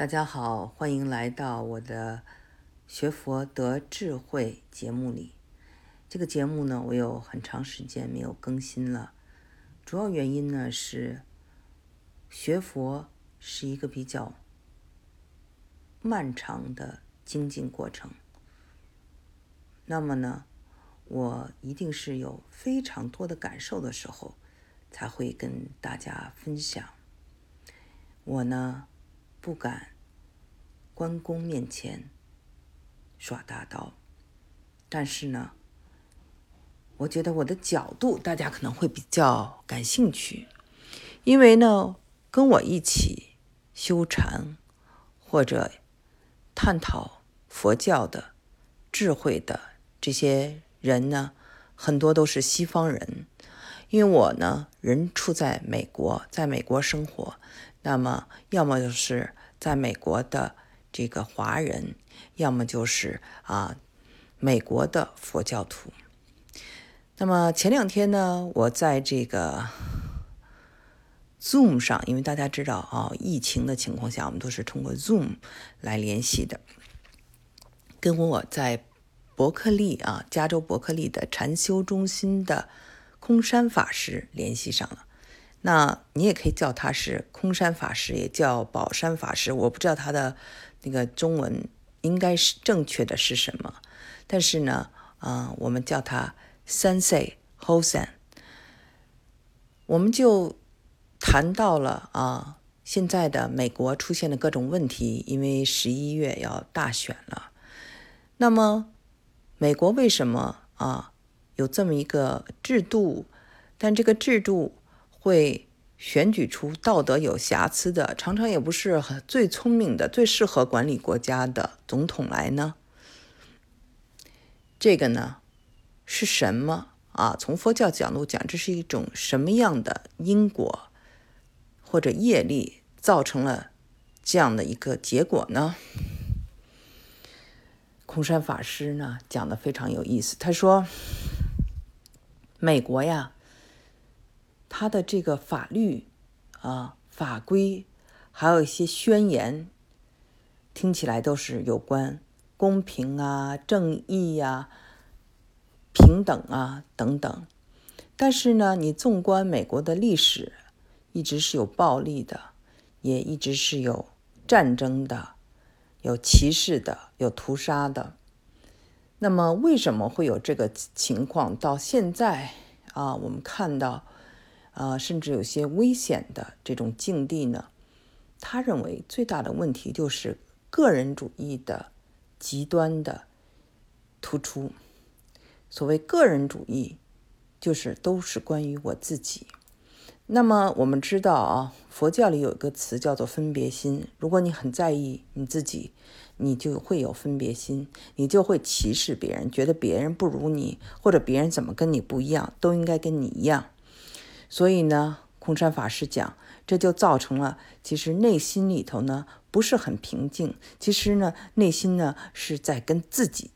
大家好，欢迎来到我的学佛得智慧节目里。这个节目呢，我有很长时间没有更新了，主要原因呢是学佛是一个比较漫长的精进过程。那么呢，我一定是有非常多的感受的时候，才会跟大家分享。我呢。不敢关公面前耍大刀，但是呢，我觉得我的角度大家可能会比较感兴趣，因为呢，跟我一起修禅或者探讨佛教的智慧的这些人呢，很多都是西方人，因为我呢，人处在美国，在美国生活。那么，要么就是在美国的这个华人，要么就是啊美国的佛教徒。那么前两天呢，我在这个 Zoom 上，因为大家知道啊，疫情的情况下，我们都是通过 Zoom 来联系的，跟我在伯克利啊，加州伯克利的禅修中心的空山法师联系上了。那你也可以叫他是空山法师，也叫宝山法师。我不知道他的那个中文应该是正确的是什么，但是呢，啊，我们叫它 Sensei Hosen。我们就谈到了啊，现在的美国出现的各种问题，因为十一月要大选了。那么，美国为什么啊有这么一个制度？但这个制度。会选举出道德有瑕疵的，常常也不是最聪明的、最适合管理国家的总统来呢？这个呢是什么啊？从佛教角度讲，这是一种什么样的因果或者业力造成了这样的一个结果呢？空山法师呢讲的非常有意思，他说：“美国呀。”他的这个法律啊、法规，还有一些宣言，听起来都是有关公平啊、正义呀、平等啊等等。但是呢，你纵观美国的历史，一直是有暴力的，也一直是有战争的，有歧视的，有屠杀的。那么，为什么会有这个情况？到现在啊，我们看到。啊，甚至有些危险的这种境地呢？他认为最大的问题就是个人主义的极端的突出。所谓个人主义，就是都是关于我自己。那么我们知道啊，佛教里有一个词叫做分别心。如果你很在意你自己，你就会有分别心，你就会歧视别人，觉得别人不如你，或者别人怎么跟你不一样，都应该跟你一样。所以呢，空山法师讲，这就造成了其实内心里头呢不是很平静。其实呢，内心呢是在跟自己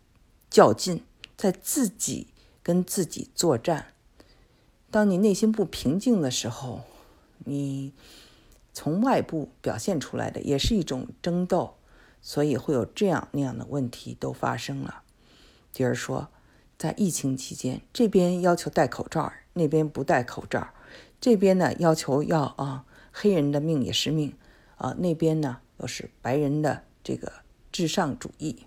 较劲，在自己跟自己作战。当你内心不平静的时候，你从外部表现出来的也是一种争斗，所以会有这样那样的问题都发生了。接着说，在疫情期间，这边要求戴口罩，那边不戴口罩。这边呢要求要啊，黑人的命也是命啊，那边呢又是白人的这个至上主义。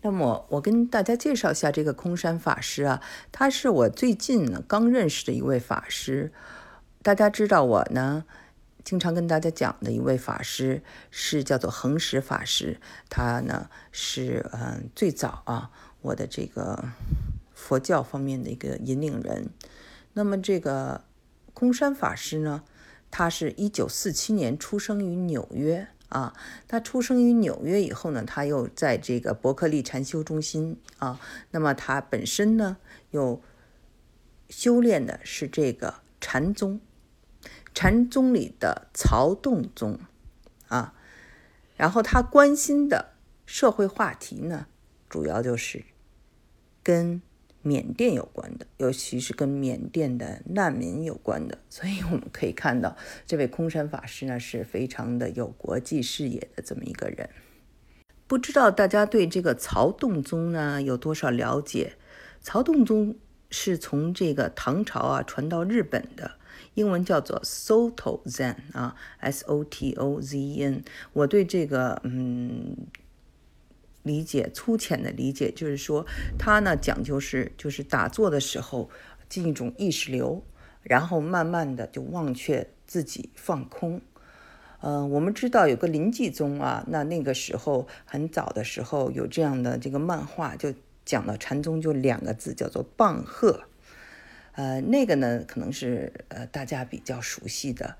那么我跟大家介绍一下这个空山法师啊，他是我最近呢刚认识的一位法师。大家知道我呢经常跟大家讲的一位法师是叫做恒石法师，他呢是嗯最早啊我的这个佛教方面的一个引领人。那么这个。空山法师呢，他是一九四七年出生于纽约啊。他出生于纽约以后呢，他又在这个伯克利禅修中心啊。那么他本身呢，又修炼的是这个禅宗，禅宗里的曹洞宗啊。然后他关心的社会话题呢，主要就是跟缅甸有关的，尤其是跟缅甸的难民有关的。所以我们可以看到，这位空山法师呢是非常的有国际视野的这么一个人。不知道大家对这个曹洞宗呢有多少了解？曹洞宗是从这个唐朝啊传到日本的，英文叫做 Soto Zen 啊，S O T O Z E N。我对这个嗯理解粗浅的理解就是说，它呢讲究是就是打坐的时候进一种意识流，然后慢慢的就忘却自己放空。嗯，我们知道有个临济宗啊，那那个时候很早的时候有这样的这个漫画，就讲到禅宗就两个字，叫做棒喝。呃，那个呢可能是呃大家比较熟悉的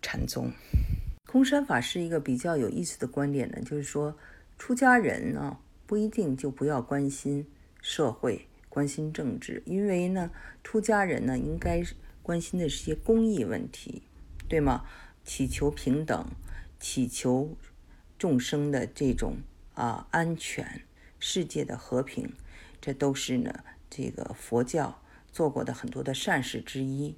禅宗。空山法师一个比较有意思的观点呢，就是说出家人呢不一定就不要关心社会、关心政治，因为呢出家人呢应该关心的是些公益问题，对吗？祈求平等，祈求众生的这种啊安全，世界的和平，这都是呢这个佛教做过的很多的善事之一。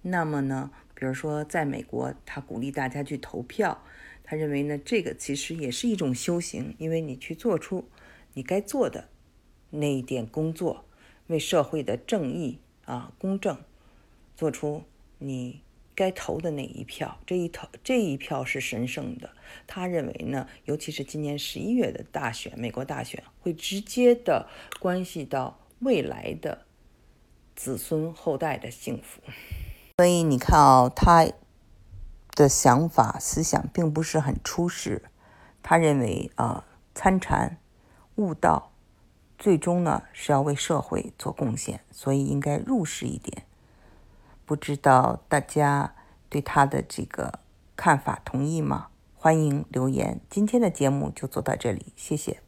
那么呢，比如说在美国，他鼓励大家去投票，他认为呢这个其实也是一种修行，因为你去做出你该做的那一点工作，为社会的正义啊公正做出你。该投的那一票，这一投这一票是神圣的。他认为呢，尤其是今年十一月的大选，美国大选会直接的关系到未来的子孙后代的幸福。所以你看啊，他的想法思想并不是很出世。他认为啊，参禅悟道，最终呢是要为社会做贡献，所以应该入世一点。不知道大家对他的这个看法同意吗？欢迎留言。今天的节目就做到这里，谢谢。